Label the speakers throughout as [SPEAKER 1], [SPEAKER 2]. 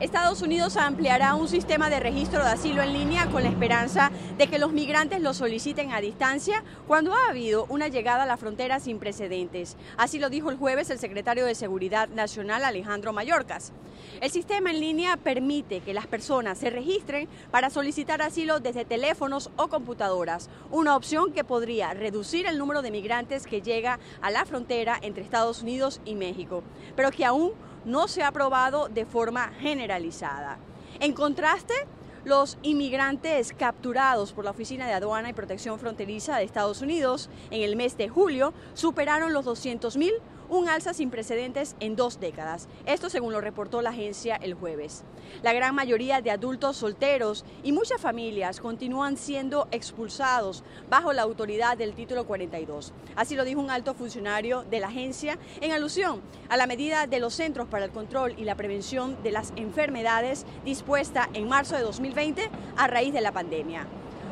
[SPEAKER 1] Estados Unidos ampliará un sistema de registro de asilo en línea con la esperanza de que los migrantes lo soliciten a distancia cuando ha habido una llegada a la frontera sin precedentes. Así lo dijo el jueves el secretario de Seguridad Nacional Alejandro Mayorkas. El sistema en línea permite que las personas se registren para solicitar asilo desde teléfonos o computadoras, una opción que podría reducir el número de migrantes que llega a la frontera entre Estados Unidos y México, pero que aún no se ha aprobado de forma generalizada. En contraste, los inmigrantes capturados por la Oficina de Aduana y Protección Fronteriza de Estados Unidos en el mes de julio superaron los 200.000 un alza sin precedentes en dos décadas. Esto según lo reportó la agencia el jueves. La gran mayoría de adultos solteros y muchas familias continúan siendo expulsados bajo la autoridad del título 42. Así lo dijo un alto funcionario de la agencia en alusión a la medida de los Centros para el Control y la Prevención de las Enfermedades dispuesta en marzo de 2020 a raíz de la pandemia.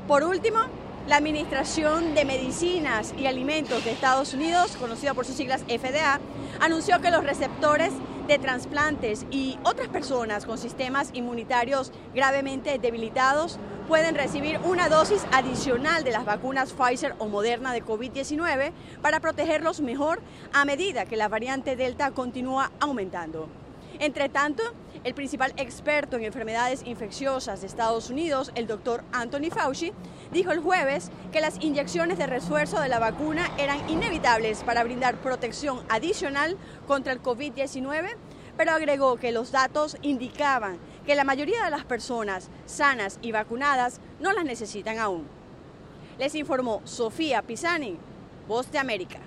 [SPEAKER 1] Por último, la Administración de Medicinas y Alimentos de Estados Unidos, conocida por sus siglas FDA, anunció que los receptores de trasplantes y otras personas con sistemas inmunitarios gravemente debilitados pueden recibir una dosis adicional de las vacunas Pfizer o Moderna de COVID-19 para protegerlos mejor a medida que la variante Delta continúa aumentando. Entre tanto, el principal experto en enfermedades infecciosas de Estados Unidos, el doctor Anthony Fauci, dijo el jueves que las inyecciones de refuerzo de la vacuna eran inevitables para brindar protección adicional contra el COVID-19, pero agregó que los datos indicaban que la mayoría de las personas sanas y vacunadas no las necesitan aún. Les informó Sofía Pisani, Voz de América.